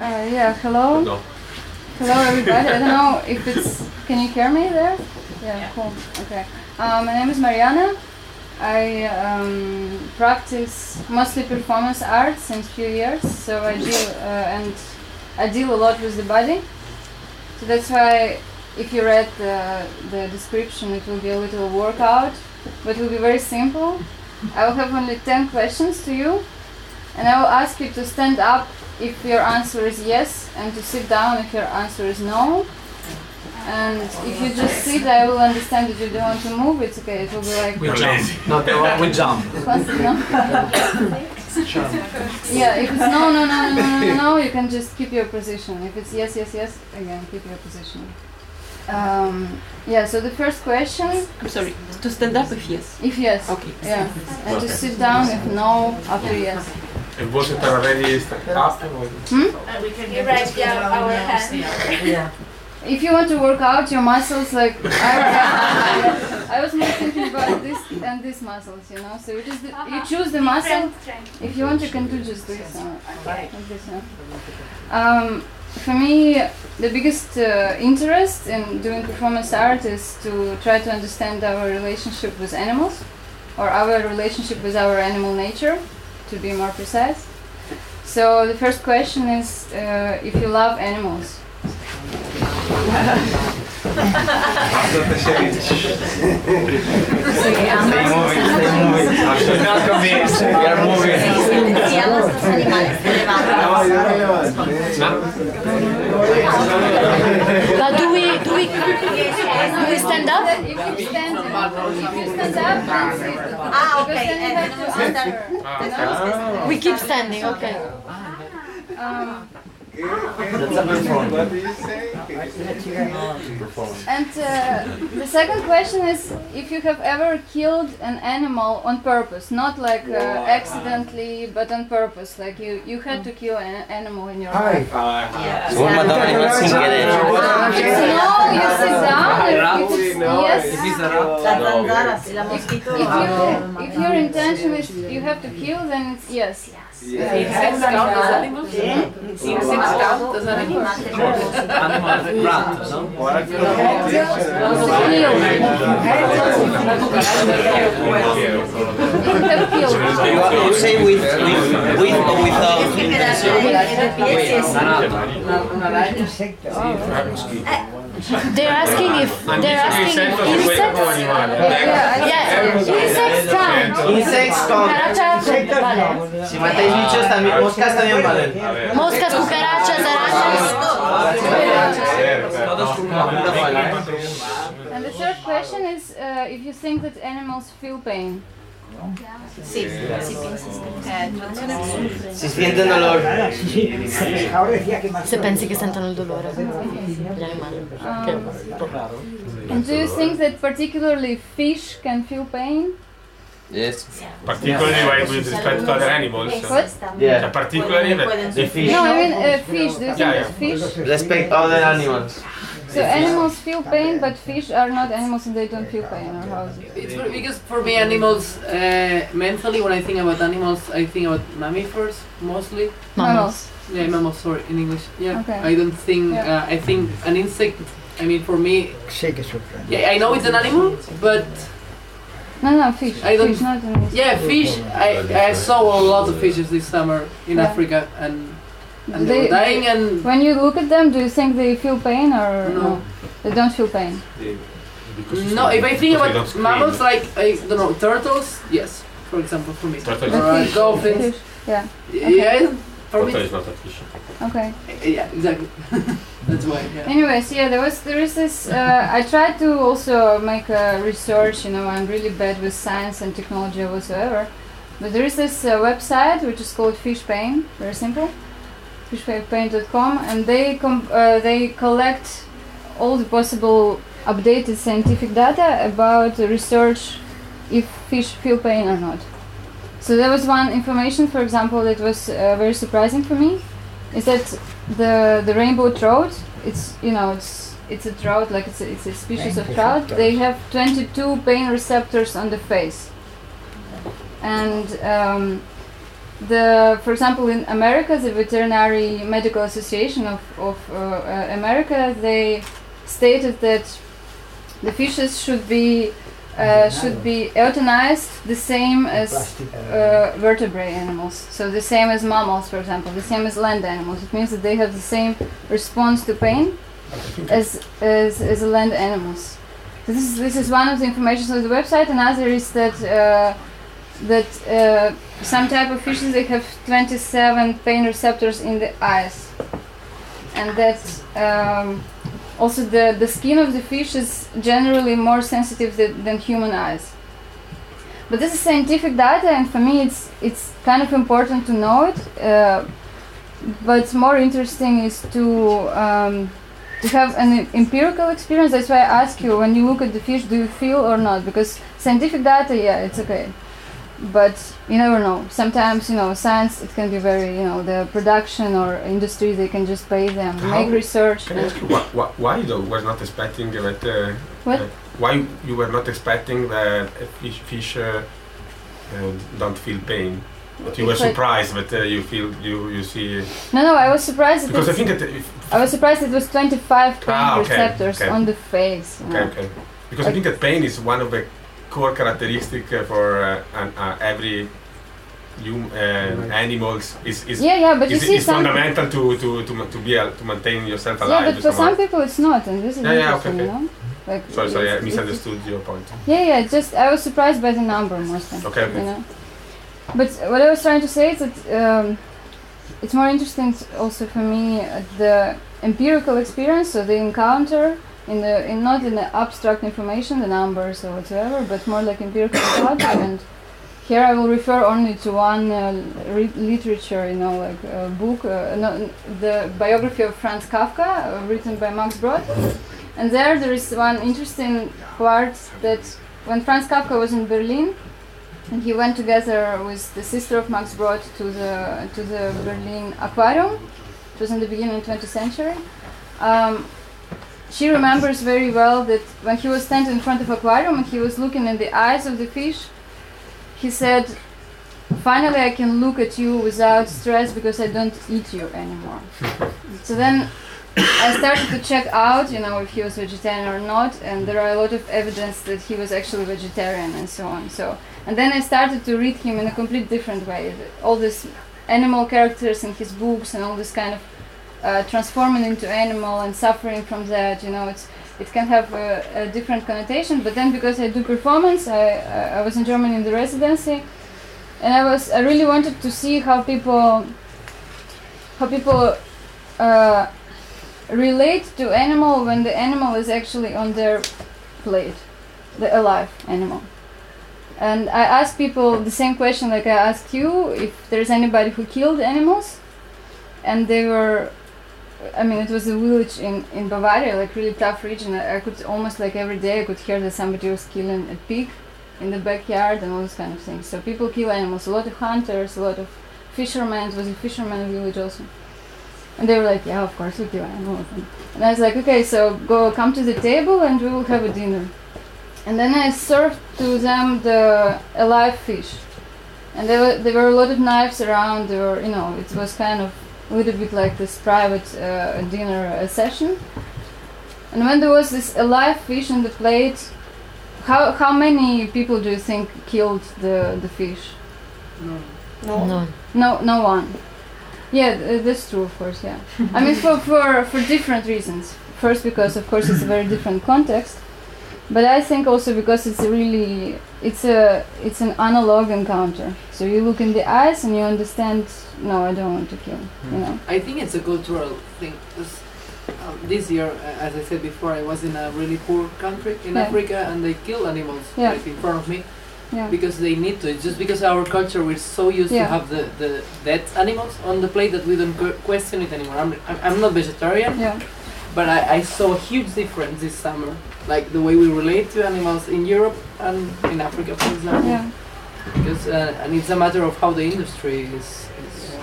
Uh, yeah, hello. No. Hello, everybody. I don't know if it's. Can you hear me there? Yeah, cool. Okay. Uh, my name is Mariana. I um, practice mostly performance art since few years. So I deal uh, and I deal a lot with the body. So that's why, if you read the, the description, it will be a little workout, but it will be very simple. I will have only ten questions to you, and I will ask you to stand up if your answer is yes, and to sit down if your answer is no. And if you just sit, I will understand that you don't want to move. It's okay. It will be like We jump. No, the one we jump. No? yeah, if it's no, no, no, no, no, no, no, you can just keep your position. If it's yes, yes, yes, again, keep your position. Um, yeah, so the first question, I'm sorry. To stand up if yes. if yes, Okay. yeah, and to sit down if no, after yes. And was it already st- up? Hmm? You write down our hand. Yeah. If you want to work out your muscles, like I, I was more thinking about this and these muscles, you know. So you just you choose the muscle. If you want, you can do just this. Uh, like this yeah. Um, for me, the biggest uh, interest in doing performance art is to try to understand our relationship with animals, or our relationship with our animal nature, to be more precise. So the first question is uh, if you love animals. We're not convinced. We are moving. Si amas los animales, te levantas. But do we do we do we stand up? If you stand, if you stand up. Ah, okay. then you have And to stand up. answer. you know? We keep standing. Okay. Um, That's a performance. And uh, the second question is if you have ever killed an animal on purpose, not like uh, accidentally, but on purpose. Like you, you had to kill an animal in your life. Una madonna sin querer. If it's no, you sit down. If it's yes, La zanzara, si la mosquito. if you if your intention is you have to kill, then it's yes. Insects count as animals? Insects count as animals? Animal rat, no? You have killed. You, you say with, with, with or without intention? They're asking if they're asking if insects. Yeah, insects count. Insects count. Cucarachas, vale. Si matáis bichos, también, moscas también valen. Moscas, cucarachas, arañas. And the third question is uh, if you think that animals feel pain. Piensas que Si sienten dolor. Se pensi che sentono il dolore gli animali. And do you think that particularly fish can feel pain? Yes. Particularly with respect to other animals. What? Yeah. Particularly that The fish. No, I mean uh, fish. Do you think Yeah, that fish? Respect other animals. So animals feel pain, but fish are not animals and they don't feel pain, or how is it? It's for, because for me, animals, uh, mentally, when I think about animals, I think about mammifers mostly. Mammals. Yeah, mammals, sorry, in English. Yeah. Okay. I don't think, Yeah. uh, I think an insect, I mean, for me, Shake a surprise. yeah, I know it's an animal, but No, no, fish. I don't- fish, not animals. yeah, fish, I, I saw a lot of fishes this summer in Yeah. Africa and, and they, They- were dying and When you look at them, do you think they feel pain or No. They don't feel pain. no, if I think about don't scream. mammals like, I don't know, turtles, yes, for example, for me. Turtle is Or uh, fish. dolphins. Fish. Yeah. Yeah, for me. Turtle is not a fish. Okay. Yeah, exactly. That's why. Yeah. Anyways, yeah, there was there is this. Uh, I tried to also make a research. You know, I'm really bad with science and technology whatsoever. But there is this uh, website which is called Fish Pain. Very simple. Fishpain.com, and they com- uh, they collect all the possible updated scientific data about the research if fish feel pain or not. So there was one information, for example, that was uh, very surprising for me, is that the the rainbow trout, it's you know it's it's a trout like it's a, it's a species of trout. They have 22 pain receptors on the face, and um, the, for example, in America, the Veterinary Medical Association of, of uh, uh, America, they stated that the fishes should be uh, should be euthanized the same as uh, vertebrate animals. So the same as mammals, for example, the same as land animals. It means that they have the same response to pain as as, as land animals. This is this is one of the information on the website. Another is that uh, that uh, some type of fishes they have 27 pain receptors in the eyes, and that um, also the the skin of the fish is generally more sensitive than, than human eyes. But this is scientific data, and for me, it's it's kind of important to know it. Uh, but more interesting is to um, to have an empirical experience. That's why I ask you when you look at the fish, do you feel or not? Because scientific data, yeah, it's okay, but you never know. Sometimes you know science it can be very you know the production or industry they can just pay them How- make research. Can I ask you why, why, why though was not expecting that? Uh, What? uh, why you were not expecting that fish, fish uh, uh, don't feel pain? But you were like- surprised, but uh, you feel you you see No, no, I was surprised. That because I think that if, I was surprised it was 25 pain Ah, okay, receptors okay. on the face. okay know. okay because I think that pain is one of the core characteristic uh, for uh, an, uh, every hum, uh, animals is is Yeah, yeah, but you is, see is fundamental to to to to be al- to maintain yourself alive Yeah, alive. but for somehow. some people it's not, and this is Yeah, yeah, okay, interesting, you okay. know. Like, Sorry, sorry, I it's- it's- misunderstood your point. Yeah, yeah. Just I was surprised by the number mostly. Okay, okay. You know. But what I was trying to say is that um, it's more interesting also for me uh, the empirical experience, so the encounter in the in not in the abstract information, the numbers or whatever, but more like empirical encounter. And here I will refer only to one uh, re- literature, you know, like a book, uh, no, the biography of Franz Kafka, uh, written by Max Brod. And there, there is one interesting part that when Franz Kafka was in Berlin, and he went together with the sister of Max Brod to the to the Berlin Aquarium. It was in the beginning of 20th century. Um, she remembers very well that when he was standing in front of a aquarium and he was looking in the eyes of the fish, he said, "Finally, I can look at you without stress because I don't eat you anymore." so then I started to check out, you know, if he was vegetarian or not, and there are a lot of evidence that he was actually vegetarian and so on. So, and then I started to read him in a complete different way. All these animal characters in his books and all this kind of uh, transforming into animal and suffering from that, you know, it's it can have a, a different connotation. But then because I do performance, I, I was in Germany in the residency, and I was I really wanted to see how people how people. Uh, relate to animal when the animal is actually on their plate, the alive animal. And I ask people the same question like I asked you if there's anybody who killed animals, and they were. I mean, it was a village in, in Bavaria, like really tough region. I, I could almost like every day I could hear that somebody was killing a pig in the backyard and all those kind of things. So people kill animals. A lot of hunters, a lot of fishermen. It was a fisherman village also. And they were like, yeah, of course we kill animals. And, I was like, okay, so go come to the table and we will have a dinner. And then I served to them the alive fish. And there were, there were a lot of knives around. Were, you know, it was kind of a little bit like this private uh, dinner uh, session. And when there was this alive fish on the plate, how, how many people do you think killed the, the fish? No. No. No, no one. Yeah, th- that's true, of course. Yeah, I mean for for for different reasons. First, because of course it's a very different context, but I think also because it's a really it's a it's an analog encounter. So you look in the eyes and you understand. No, I don't want to kill. You know. I think it's a cultural thing. 'cause, um, this year, uh, as I said before, I was in a really poor country in Yeah. Africa, and they kill animals Yeah. right in front of me Yeah. because they need to. It's just because our culture we're so used Yeah. to have the, the dead animals on the plate that we don't question it anymore. I'm, I'm- I'm not vegetarian, Yeah. but I, I saw a huge difference this summer, like the way we relate to animals in Europe and in Africa, for example. Yeah. Because uh, and it's a matter of how the industry is, is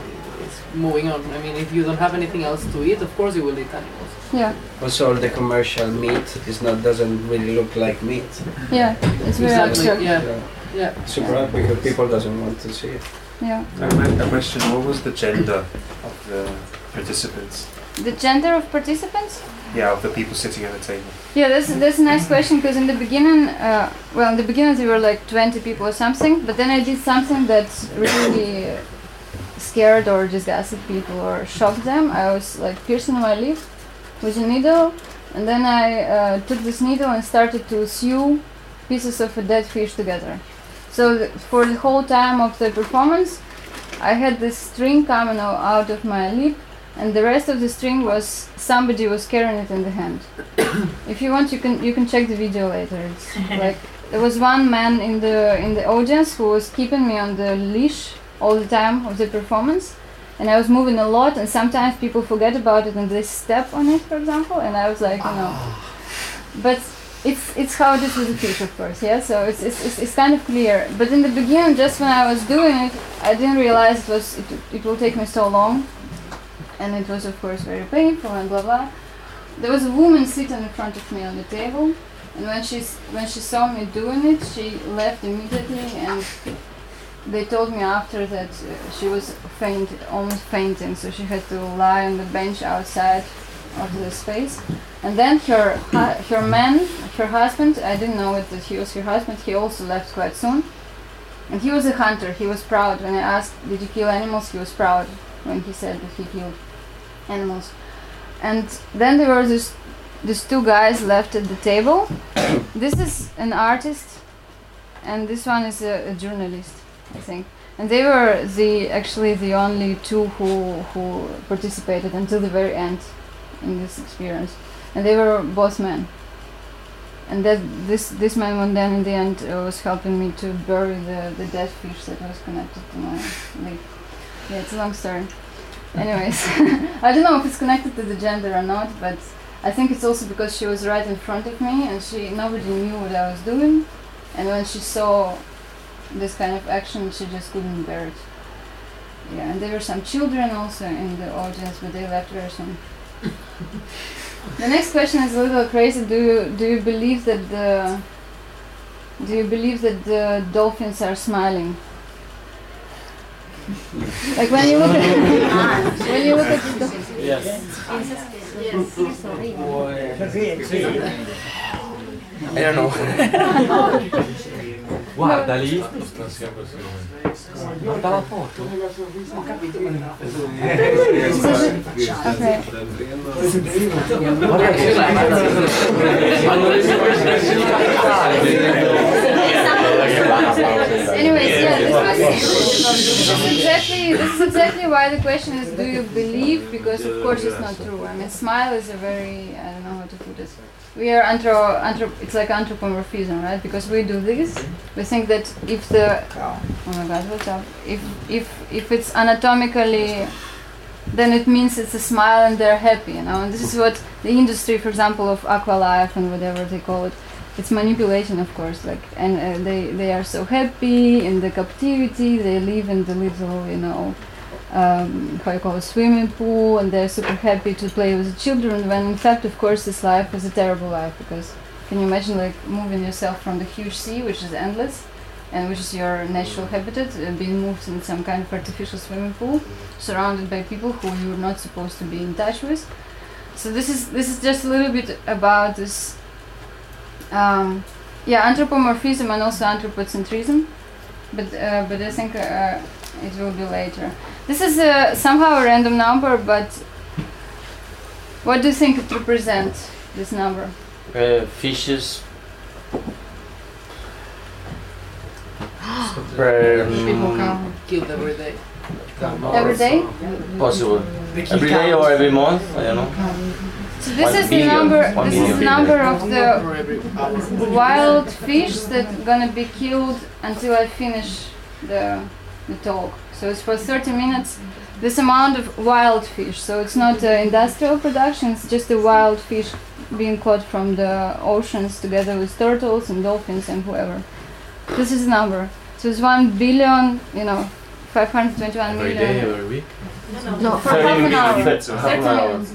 is moving on. I mean, if you don't have anything else to eat, of course you will eat animals. Yeah. Also, all the commercial meat is not doesn't really look like meat. Yeah. It's very Exactly. abstract. Yeah. Yeah. Yeah. Super because people doesn't want to see it. Yeah. A question, what was the gender of the participants? The gender of participants? Yeah, of the people sitting at the table. Yeah, that's that's a nice question because in the beginning, uh, well, in the beginning there were like 20 people or something, but then I did something that really scared or disgusted people or shocked them. I was like piercing my lip with a needle, and then I uh, took this needle and started to sew pieces of a dead fish together. So th- for the whole time of the performance, I had this string coming out of my lip, and the rest of the string was somebody was carrying it in the hand. if you want, you can you can check the video later. It's like there was one man in the in the audience who was keeping me on the leash all the time of the performance, and I was moving a lot, and sometimes people forget about it and they step on it, for example, and I was like, you know, ah. but it's it's how it is with the fish, of course, yeah. So it's it's, it's, it's kind of clear. But in the beginning, just when I was doing it, I didn't realize it was it, it will take me so long, and it was of course very painful and blah blah. There was a woman sitting in front of me on the table, and when she when she saw me doing it, she left immediately, and they told me after that uh, she was faint, almost fainting, so she had to lie on the bench outside of the space. And then her her man, her husband, I didn't know it that he was her husband. He also left quite soon, and he was a hunter. He was proud when I asked, "Did you kill animals?" He was proud when he said that he killed animals. And then there were these these two guys left at the table. this is an artist, and this one is a, a journalist, I think. And they were the actually the only two who who participated until the very end in this experience, and they were both men. And that this this man one then in the end uh, was helping me to bury the the dead fish that was connected to my lip. Yeah, it's a long story. Anyways, I don't know if it's connected to the gender or not, but I think it's also because she was right in front of me and she nobody knew what I was doing, and when she saw this kind of action, she just couldn't bear it. Yeah, and there were some children also in the audience, but they left very soon. the next question is a little crazy. Do you do you believe that the do you believe that the dolphins are smiling? Like when you look at when you look at the do- I don't know. Guarda lì. Guarda la foto. Okay. Guarda che hanno le Anyways, yeah, this was this is exactly this is exactly why the question is, do you believe? Because of course it's not true. I mean, smile is a very I don't know how to put it. We are antro, antro it's like anthropomorphism, right? Because we do this, we think that if the oh my god, what's up? If if if it's anatomically then it means it's a smile and they're happy, you know. And this is what the industry, for example, of aqualife and whatever they call it, it's manipulation, of course. Like, and uh, they they are so happy in the captivity. They live in the little, you know, um, how you call it, swimming pool, and they're super happy to play with the children. When in fact, of course, this life is a terrible life because can you imagine like moving yourself from the huge sea, which is endless, and which is your natural habitat, uh, being moved in some kind of artificial swimming pool, surrounded by people who you're not supposed to be in touch with. So this is this is just a little bit about this um, yeah, anthropomorphism and also anthropocentrism, but uh, but I think uh, it will be later. This is uh, somehow a random number, but what do you think it represents? This number? Uh, fishes. People Um, come killed every day. Every day? possible. Every day or every month, I don't know. So this One is the number. One This is the number of the For every hour. wild fish that gonna be killed until I finish the the talk. So it's for 30 minutes. This amount of wild fish. So it's not uh, industrial production. It's just the wild fish being caught from the oceans together with turtles and dolphins and whoever. This is the number. So it's one billion. You know, 521 Every million. day, every week. No, for 30 half an hour. that's half an 30 hour. minutes.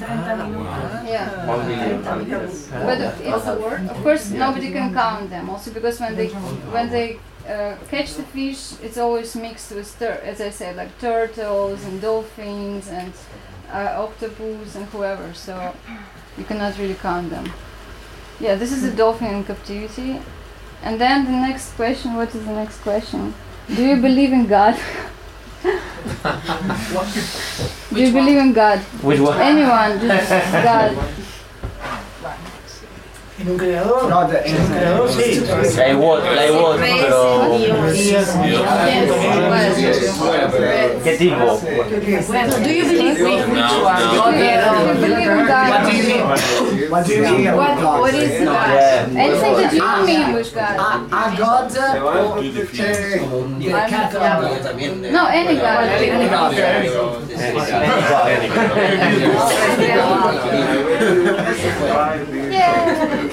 Yeah. One billion. But it's of course nobody can count them. Also because when they when they uh, catch the fish, it's always mixed with, tur- as I said, like turtles and dolphins and uh, octopus and whoever. So you cannot really count them. Yeah, this is a dolphin in captivity. And then the next question. What is the next question? Do you believe in God? Do you believe in God? Which one? Anyone, just God. En un creador. No, En un creador, sí. Pero. ¿Qué tipo? Do you believe Do you believe in God? What do you mean? What do you mean about God? What is God? Yeah. Anything that you mean with God. A, God eh, No, any God. any God. Yeah.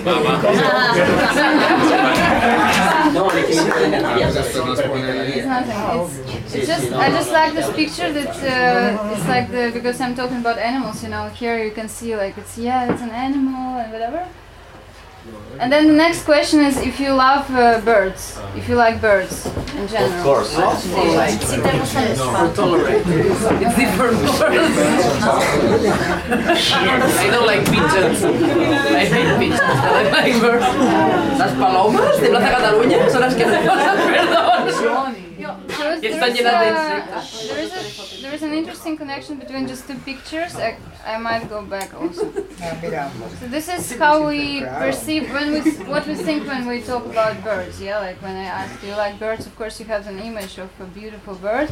It's just I just like this picture that uh, it's like the because I'm talking about animals. You know, here you can see like it's yeah, it's an animal and whatever. And then the next question is if you love uh, birds, if you like birds in general. Of course. For tolerate. It's different birds. I don't like pigeons. I hate pigeons, but I like birds. Las palomas de Plaza Cataluña son las que me pasan, perdón. There is, Que there están is, llenas de insectos. there is a there is an interesting connection between just two pictures. I, I might go back also. So this is how we perceive when we what we think when we talk about birds. Yeah, like when I ask, do you like birds? Of course, you have an image of a beautiful bird.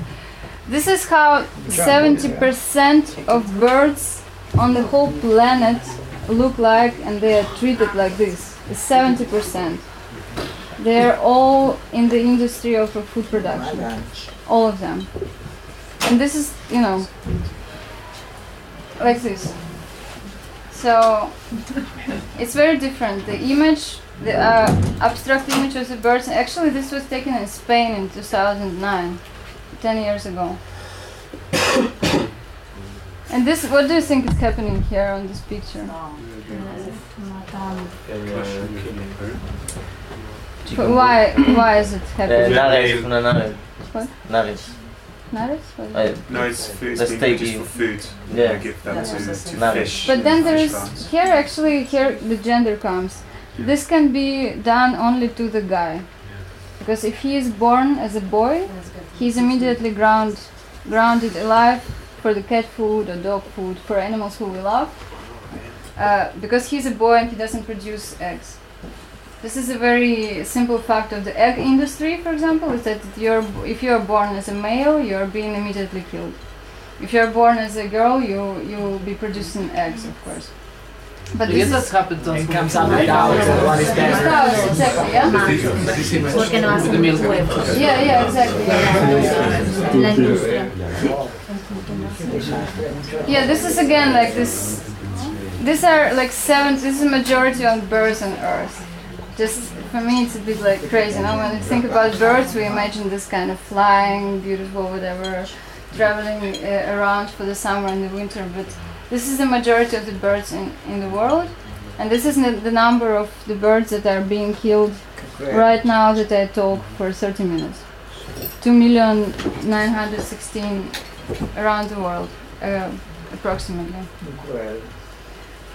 This is how 70% of birds on the whole planet look like, and they are treated like this. 70%. They're all in the industry of food production. All of them. And this is, you know, like this. So it's very different. The image, the uh, abstract image of the birds. Actually, this was taken in Spain in 2009, 10 years ago. and this, what do you think is happening here on this picture? But why? Why is it happening? nuggets, una nugget. What? Nuggets. Nuggets? What is Eh, it? No, it's food. The being steak produced for food. Yeah. They give them to, to Nuggets. fish. But then there is fish farms. here actually here the gender comes. This can be done only to the guy, because if he is born as a boy, he is immediately ground, grounded alive for the cat food or dog food for animals who we love, uh, because he's a boy and he doesn't produce eggs. This is a very simple fact of the egg industry, for example, is that you're, if you are born as a male, you are being immediately killed. If you are born as a girl, you you will be producing eggs, of course. But I this guess is that's happened to us. it comes out without what is there. cows, exactly, yeah. Porque no hacen The milk. huevos. Yeah, yeah, exactly. La industria. Yeah, this is again like this. These are like seven. This is a majority on birds on Earth. Just for me, it's a bit like crazy. Now, when we think about birds, we imagine this kind of flying, beautiful, whatever, traveling uh, around for the summer and the winter. But this is the majority of the birds in, in the world, and this is the, number of the birds that are being killed right now that I talk for 30 minutes. Two million nine hundred sixteen around the world, uh, approximately.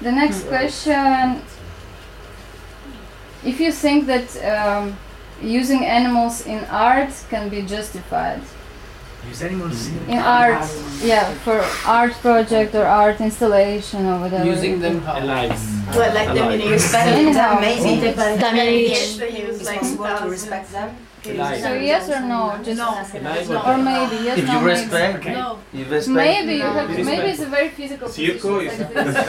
The next question if you think that um, using animals in art can be justified Use animals in art yeah for art project or art installation or whatever Using them how? Well, like them in respect Anyhow. them, maybe. Damage. Yes, use like to respect them. So yes or no just or maybe yes If no you maybe. respect, No. you respect. maybe you have to, maybe it's a very physical Circle position, is- like this. This is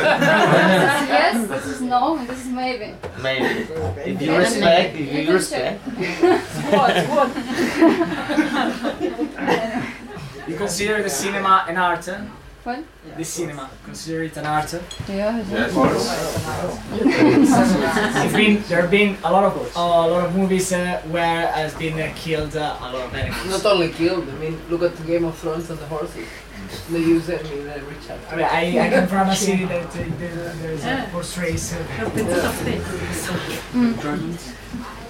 yes this is no and this is maybe Maybe. If you respect, you if can you respect. what what You consider the cinema an art? eh? What? The cinema, consider it an art? eh? yeah it is. It's been, there have been a lot of a lot of movies uh, where has been uh, killed uh, a lot of animals. Not only killed, I mean, look at the Game of Thrones and the horses. They use it in every chapter. I, mean, I, I can promise you that uh, there, there's a portraits of Dragons.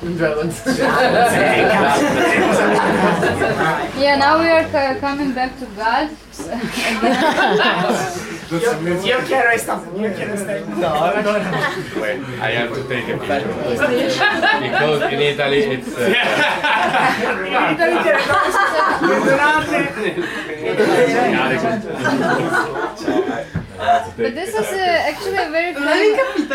Dragons. Yeah, now we are ca- coming back to God. Yo, yo quiero esta, yo quiero esta. No, no, no. Wait, I have to take a picture. because in Italy it's. But this is uh, actually a very famous.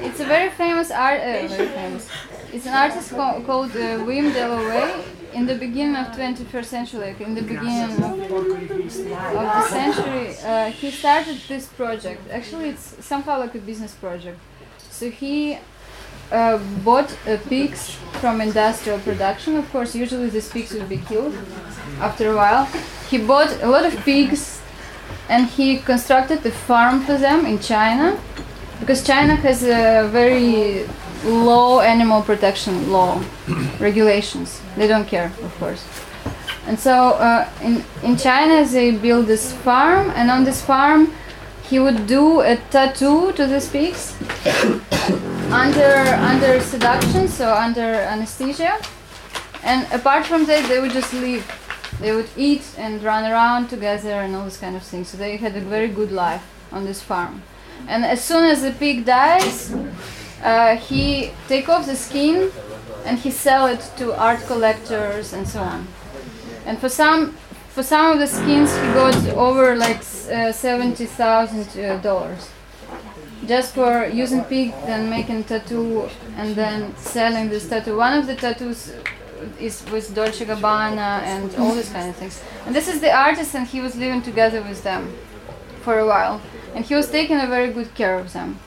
It's a very famous art. Uh, very famous. It's an artist co- called uh, Wim Delvoye. In the beginning of 21st century, like in the beginning of, of the century, uh, he started this project. Actually, it's somehow like a business project. So he uh, bought uh, pigs from industrial production. Of course, usually these pigs would be killed after a while. He bought a lot of pigs and he constructed a farm for them in China because China has a very low animal protection law regulations. They don't care, of course. And so uh, in in China they build this farm, and on this farm he would do a tattoo to these pigs under under seduction, so under anesthesia. And apart from that, they would just live. They would eat and run around together and all this kind of things. So they had a very good life on this farm. And as soon as the pig dies, uh, he take off the skin and he sell it to art collectors and so on. And for some for some of the skins he got over like uh, seventy thousand uh, dollars just for using pig then making tattoo and then selling this tattoo. One of the tattoos is with Dolce Gabbana and all these kind of things. And this is the artist and he was living together with them for a while. And he was taking a very good care of them.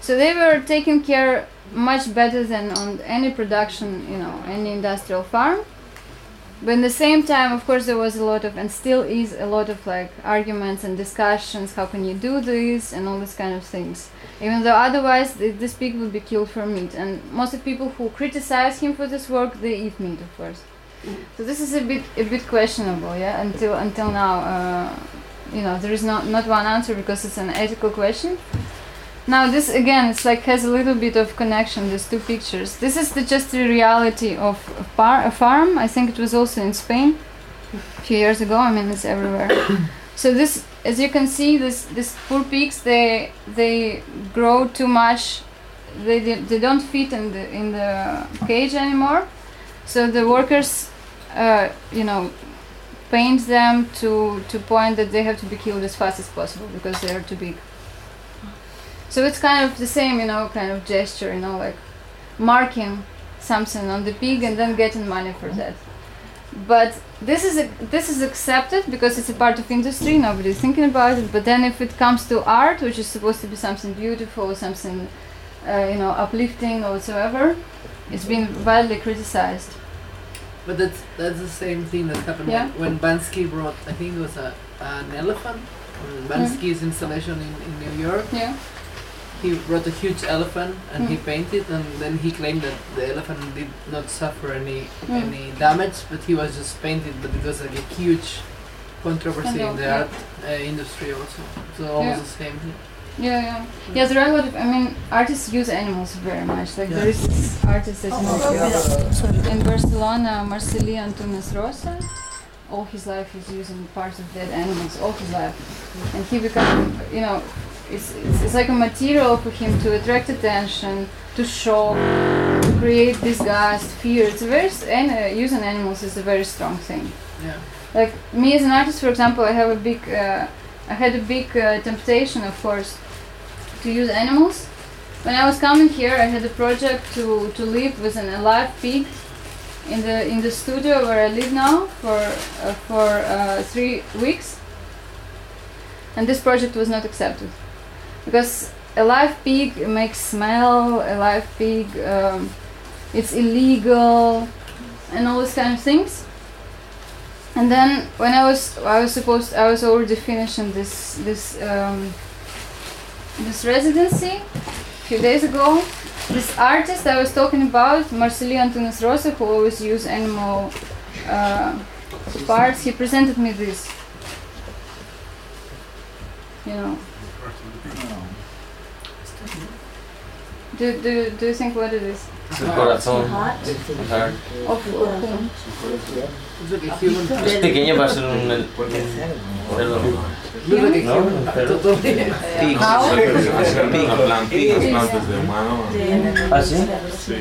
So they were taken care much better than on any production, you know, any industrial farm. But in the same time, of course, there was a lot of, and still is a lot of like arguments and discussions. How can you do this and all these kind of things? Even though otherwise th- this pig would be killed for meat. And most of people who criticize him for this work, they eat meat, of course. So this is a bit a bit questionable, yeah. Until until now, uh, you know, there is not not one answer because it's an ethical question. Now this again, it's like has a little bit of connection. These two pictures. This is the just the reality of a, par- a farm. I think it was also in Spain a few years ago. I mean, it's everywhere. so this, as you can see, this this poor pigs they they grow too much. They they, don't fit in the in the cage anymore. So the workers, uh, you know, paint them to to point that they have to be killed as fast as possible because they are too big. So it's kind of the same, you know, kind of gesture, you know, like marking something on the pig and then getting money for that. But this is a, this is accepted because it's a part of industry. Nobody's thinking about it. But then if it comes to art, which is supposed to be something beautiful, something uh, you know uplifting or whatsoever, it's been widely criticized. But that's that's the same thing that happened Yeah. when, when Bansky brought. I think it was a an elephant. Bansky's installation in, in New York. Yeah. He brought a huge elephant and he Mm. painted, and then he claimed that the elephant did not suffer any Mm. any damage, but he was just painted. But it was like a huge controversy in the art uh, industry also. So almost Yeah. the same thing. Yeah, yeah. Yeah, there are a lot of, I mean, artists use animals very much. Like, there is this artist that moved in Barcelona, Marcel·lí Antúnez Rosa. All his life he's using parts of dead animals, all his life. And he become, you know, it's, it's, it's like a material for him to attract attention, to shock, to create disgust, fear. It's a very, and uh, using animals is a very strong thing Yeah. like me as an artist for example i have a big uh, i had a big uh, temptation of course to use animals. When i was coming here i had a project to to live with an alive pig in the in the studio where i live now for uh, for uh, three weeks. And this project was not accepted. Because a live pig makes smell a live pig um, it's illegal and all these kind of things. And then when I was I was supposed I was already finishing this this um, this residency a few days ago. This artist I was talking about, Marcel·lí Antúnez Rosa, who always use animal uh, parts, he presented me this. You know. Do, do, do you think what it is? El corazón. Heart. Of, of whom? It's like a. Es pequeño para ser un. el- Perdón. Looks like a No, human. pero- Totally. Pig. How? Hacer las plantitas, plantas de humano. ¿Ah, sí? Sí.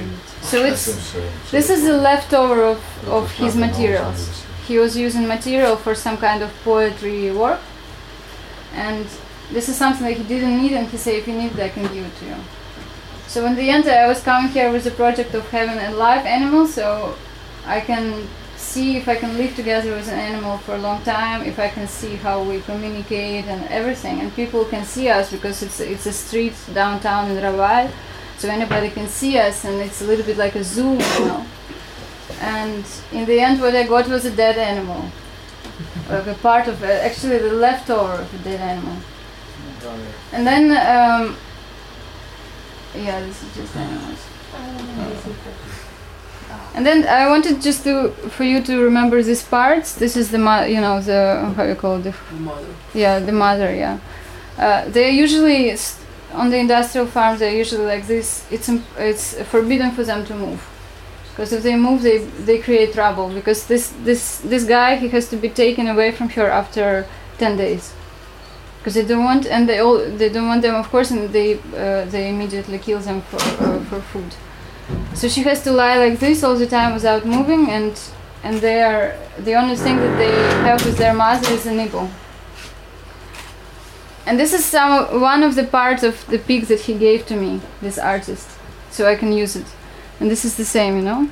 So it's this is the leftover of, of his materials. He was using material for some kind of poetry work, and this is something that he didn't need, and he said, "If you need it, I can give it to you." So in the end, I was coming here with the project of having a live animal, so I can see if I can live together with an animal for a long time, if I can see how we communicate and everything, and people can see us because it's it's a street downtown in Raval, so anybody can see us, and it's a little bit like a zoo, you know. And in the end, what I got was a dead animal, like a part of it, actually the leftover of a dead animal. And then, um, yeah, this is just animals. And then I wanted just to for you to remember these parts. This is the mo- you know the how you call it the Mother. yeah the mother yeah. Uh, they're usually on the industrial farms. They're usually like this. It's it's forbidden for them to move because if they move, they they create trouble. Because this this this guy he has to be taken away from her after ten days because they don't want and they all they don't want them of course and they uh, they immediately kill them for uh, for food. So she has to lie like this all the time without moving, and and they are the only thing that they have with their mother is a nipple. And this is some one of the parts of the pig that he gave to me, this artist, so I can use it. And this is the same, you know.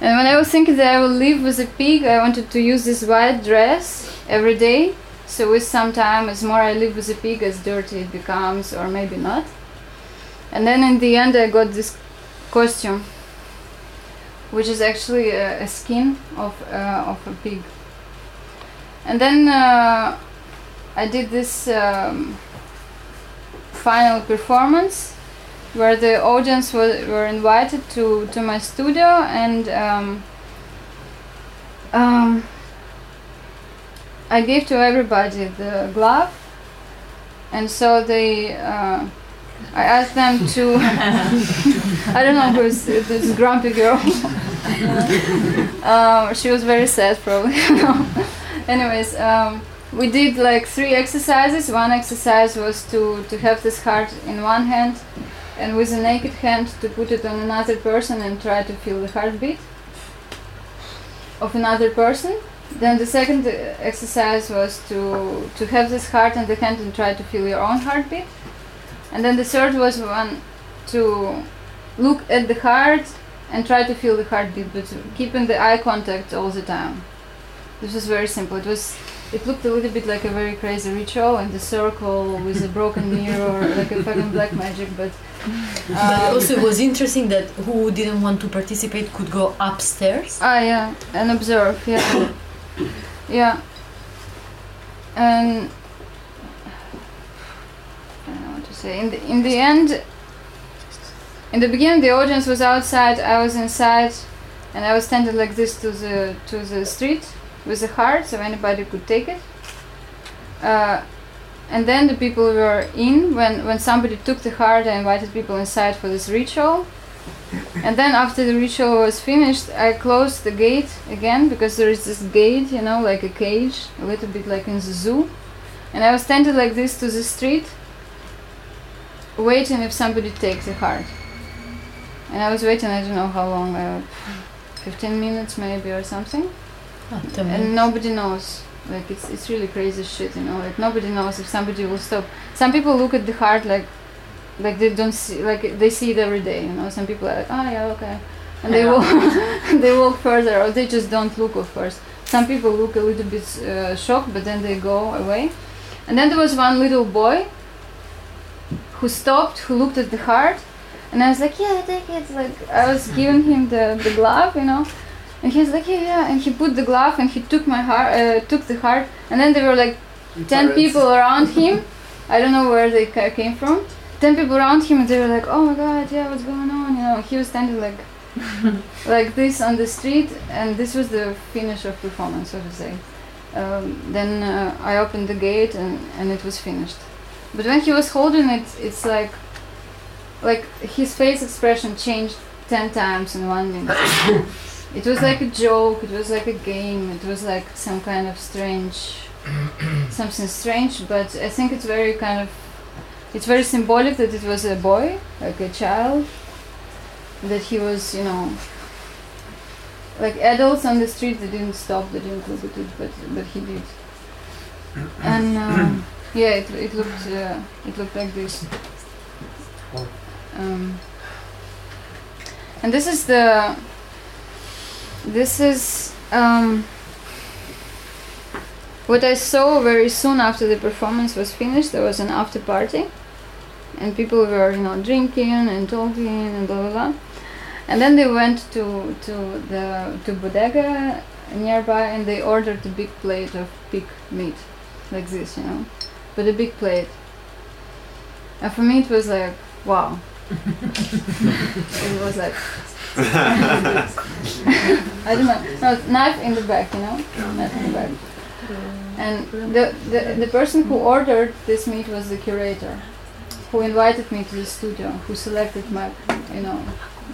And when I was thinking that I will live with a pig, I wanted to use this white dress every day. So with some time, as more I live with a pig, as dirty it becomes, or maybe not. And then in the end, I got this costume, which is actually a, a skin of uh, of a pig. And then uh, I did this um, final performance where the audience were, were invited to, to my studio and um, um, I gave to everybody the glove and so they uh, I asked them to I don't know who's this grumpy girl um, she was very sad probably anyways um, we did like three exercises one exercise was to, to have this heart in one hand and with a naked hand to put it on another person and try to feel the heartbeat of another person. Then the second exercise was to to have this heart in the hand and try to feel your own heartbeat. And then the third was one to look at the heart and try to feel the heartbeat, but keeping the eye contact all the time. This was very simple. It was it looked a little bit like a very crazy ritual in the circle with a broken mirror, like a fucking black magic, but But um, also, it was interesting that who didn't want to participate could go upstairs. Ah, yeah, and observe, yeah. yeah. And Say. In the, in the end, in the beginning, the audience was outside, I was inside, and I was standing like this to the to the street with the heart, so anybody could take it. Uh, and then the people were in when when somebody took the heart. I invited people inside for this ritual. And then after the ritual was finished, I closed the gate again because there is this gate, you know, like a cage, a little bit like in the zoo. And I was standing like this to the street, waiting if somebody takes the heart. And I was waiting, I don't know how long, uh, 15 minutes maybe or something. And minutes. nobody knows. Like it's it's really crazy shit, you know. Like nobody knows if somebody will stop. Some people look at the heart like like they don't see like they see it every day, you know. Some people are like, oh yeah, okay, and they walk they walk further, or they just don't look of course. Some people look a little bit uh, shocked, but then they go away. And then there was one little boy who stopped, who looked at the heart, and I was like, yeah, take it. Like I was giving him the the glove, you know. And he's like, yeah, yeah. And he put the glove and he took my heart, uh, took the heart. And then there were like ten people around him. I don't know where they came from. Ten people around him, and they were like, oh my god, yeah, what's going on? You know, he was standing like like this on the street, and this was the finish of performance, so to say. Um, then uh, I opened the gate, and, and it was finished. But when he was holding it, it's like, like his face expression changed ten times in one minute. it was like a joke. It was like a game. It was like some kind of strange, something strange. But I think it's very kind of, it's very symbolic that it was a boy, like a child, that he was, you know, like adults on the street. They didn't stop. They didn't look at it, but but he did. And um, yeah, it, it looked uh, it looked like this. Um, and this is the this is um, what I saw very soon after the performance was finished. There was an after party, and people were you know drinking and talking and blah blah blah. And then they went to to the to bodega nearby, and they ordered a big plate of pig meat, like this, you know, but a big plate. And for me, it was like wow. it was like I don't know. No, knife in the back, you know, knife in the back. And the, the the person who ordered this meat was the curator, who invited me to the studio, who selected my, you know,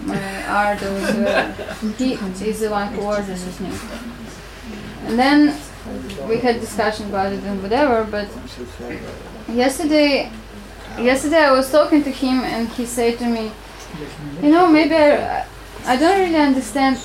my art. Or whatever. he is the one who ordered this meat. And then we had discussion about it and whatever. But yesterday, yesterday I was talking to him and he said to me, you know, maybe I, I don't really understand.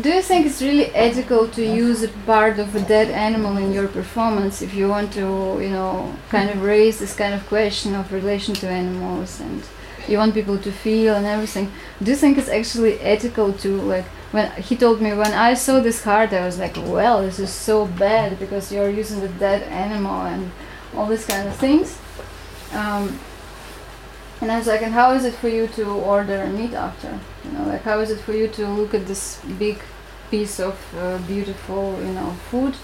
Do you think it's really ethical to use a part of a dead animal in your performance if you want to, you know, kind of raise this kind of question of relation to animals and you want people to feel and everything? Do you think it's actually ethical to like when he told me when I saw this heart I was like, well, this is so bad because you're using the dead animal and all these kind of things. Um, and I was like, and how is it for you to order meat after? You know, like how is it for you to look at this big piece of uh, beautiful, you know, food?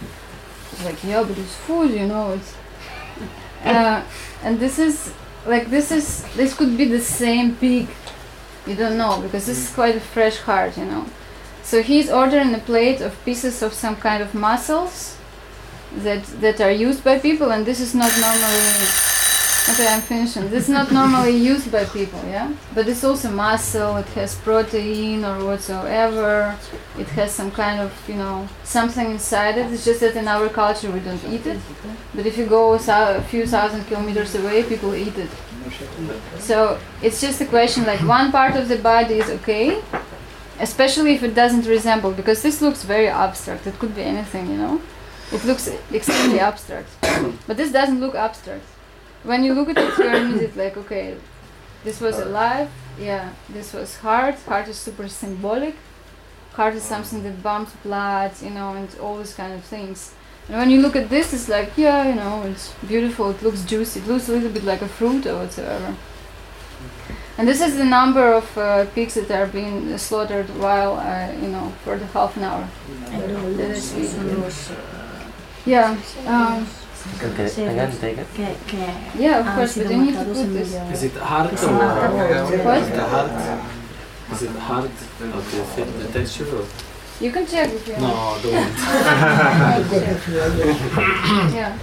Like, yeah, but it's food, you know. It's uh, and this is like this is this could be the same pig. You don't know because this is quite a fresh heart, you know. So he's ordering a plate of pieces of some kind of muscles that that are used by people, and this is not normally Okay, I'm finishing. This is not normally used by people, yeah? But it's also muscle, it has protein or whatsoever. It has some kind of, you know, something inside it. It's just that in our culture we don't eat it. But if you go a few thousand kilometers away, people eat it. So it's just a question like one part of the body is okay, especially if it doesn't resemble, because this looks very abstract. It could be anything, you know? It looks extremely abstract. But this doesn't look abstract when you look at it, you're immediately like, okay, this was alive. Yeah, this was heart. Heart is super symbolic. Heart is something that pumps blood, you know, and all these kind of things. And when you look at this, it's like, yeah, you know, it's beautiful. It looks juicy. It looks a little bit like a fruit or whatsoever. And this is the number of uh, pigs that are being slaughtered while, uh, you know, for the half an hour. Yeah. Um, Can, can, can take it? Yeah, of course, but you need to put this. Is it hard or What? Is it hard? Is it hard of the, fit, the texture or? You can check if you want. No, don't. yeah.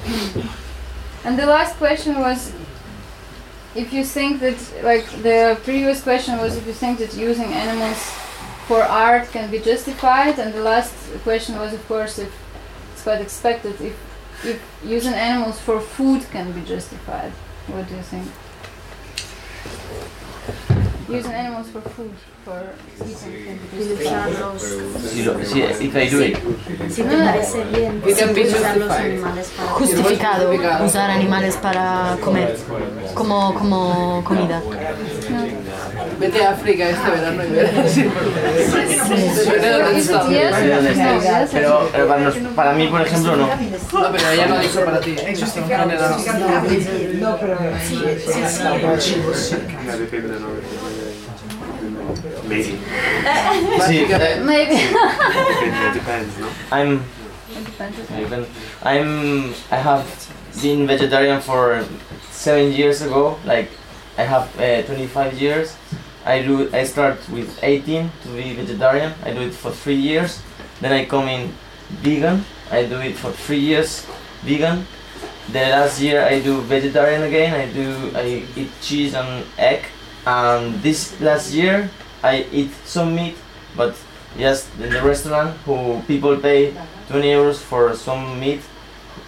And the last question was if you think that, like, the previous question was if you think that using animals for art can be justified, and the last question was, of course, if it's quite expected, if if using animals for food can be justified. What do you think? Using animals for food, for eating can be justified. Si lo- si- if I do it. Si te parece bien. Usar los justified. animales para Justificado usar animales para comer, como, como comida. Vete a África este verano y verás. Pero, pero para, nos- para mí, por ejemplo, no. No, pero ella no ha dicho para ti. No, pero sì, sì, sì. Yeah, dipende, no? Maybe. Sí, eh, Maybe. Depende, depends, no? I'm It depends. even I'm I have been vegetarian for seven years ago. Like I have uh, 25 years, I do. I start with 18 to be vegetarian. I do it for three years. Then I come in vegan. I do it for three years, vegan. The last year I do vegetarian again. I do. I eat cheese and egg. And this last year I eat some meat, but just in the restaurant, who people pay 20 euros for some meat,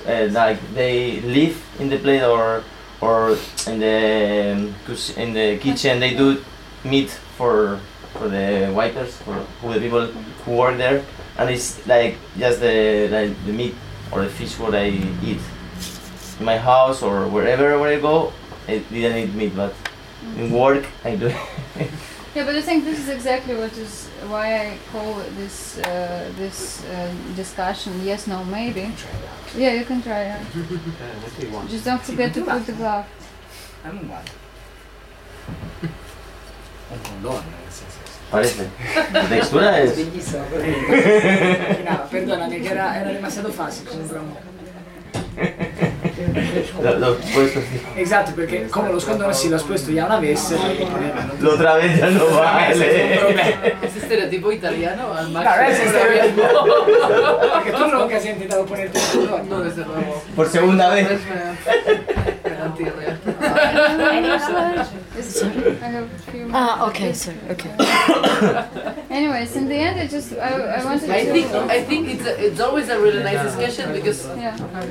uh, like they live in the plate or or in the um, in the kitchen they do meat for for the wipers for, for the people who work there. And it's like just the like the meat or the fish what I eat. In my house or wherever where I go I didn't eat meat but in work I do Yeah, but I think this is exactly what is why I call this uh, this uh, discussion yes, no, maybe. Yeah, you can try. Yeah. what do you want? Just don't forget to put the glove. I'm uguale. Un condone, nel senso. parece la textura es Bellissimo, perché- No, perdonami, che era, era demasiado fácil, sembra un- L'ho puesto sì. Esatto, perché come lo scondono sì, l'ho esposto io una veste. Lo travegliano male. Ese stereotipo italiano al massimo. Claro, ese stereotipo. Porque tú nunca has intentado ponerte el color. No, desde luego. Por segunda vez. Es me- I have a few more. Ah, okay, sorry, okay. Anyways, in the end, I just I, I wanted I to. think I think it's a, it's always a really nice discussion because yeah. uh,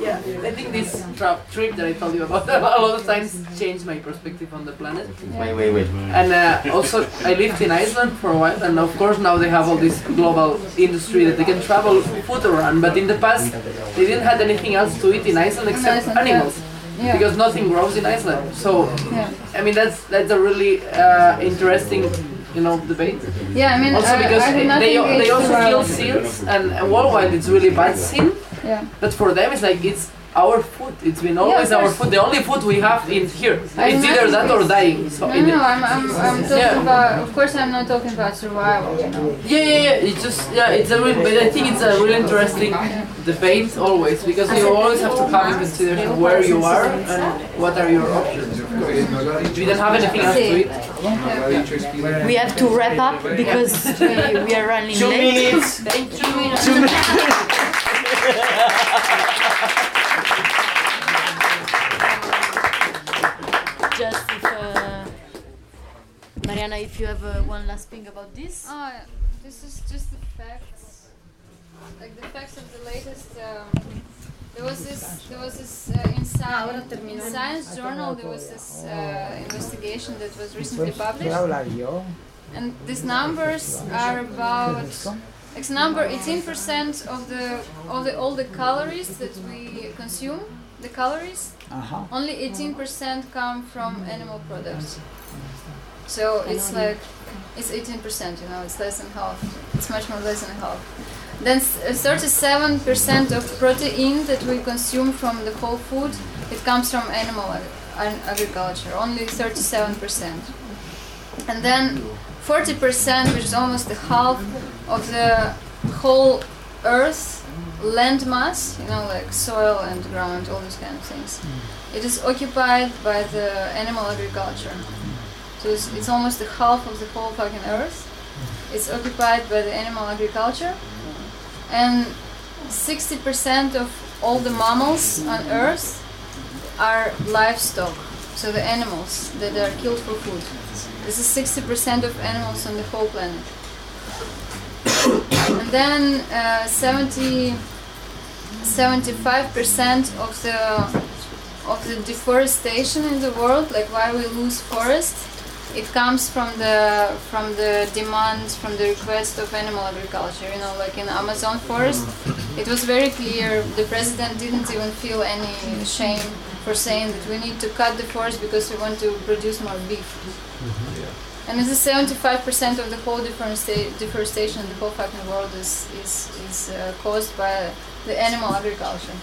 yeah I think this trap trip that I told you about a lot of times changed my perspective on the planet. wait wait wait And uh, also, I lived in Iceland for a while, and of course now they have all this global industry that they can travel food around. But in the past, they didn't have anything else to eat in Iceland except Iceland, yeah. animals, Yeah. because nothing grows in Iceland. So, Yeah. I mean, that's that's a really uh, interesting, you know, debate. Yeah, I mean, Also because I they, they, also kill seals, and, and worldwide it's really bad sin. Yeah. But for them, it's like it's our food. It's been always of our food. The only food we have in here. I It's either that or dying. So No, in no, I'm, I'm, I'm talking Yeah. about. Of course, I'm not talking about survival. You know. Yeah, yeah, yeah. It's just yeah. It's a real, but I think it's a really interesting debate always because you always have to have in consideration where you are and what are your options. We don't have anything else to eat, We have to wrap up because we, we are running two late. minutes thank you. two minutes Mariana, if you have uh, one last thing about this. Oh, yeah. this is just the facts, like the facts of the latest. Um, there was this, there was this uh, in, Science, in Science Journal. There was this uh, investigation that was recently published, and these numbers are about. It's number 18% of the of the all the calories that we consume. The calories Aha. only 18% come from animal products. So it's like it's 18%, you know, it's less than half. It's much more less than half. Then uh, 37% of protein that we consume from the whole food, it comes from animal ag- ag- agriculture, only 37%. And then 40%, which is almost the half of the whole earth land mass, you know, like soil and ground, all those kind of things. It is occupied by the animal agriculture. So it's, it's almost the half of the whole fucking earth. It's occupied by the animal agriculture. And 60% of all the mammals on earth are livestock. So the animals that are killed for food. This is 60% of animals on the whole planet. and then uh, 70 75% of the of the deforestation in the world, like why we lose forest, it comes from the from the demand, from the request of animal agriculture. You know, like in Amazon forest, it was very clear. The president didn't even feel any shame for saying that we need to cut the forest because we want to produce more beef. And this is 75% of the whole deforesta- deforestation in the whole fucking world is is, is uh, caused by the animal agriculture.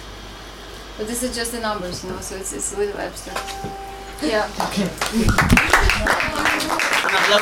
But this is just the numbers, you know, so it's, it's a little abstract. Yeah. un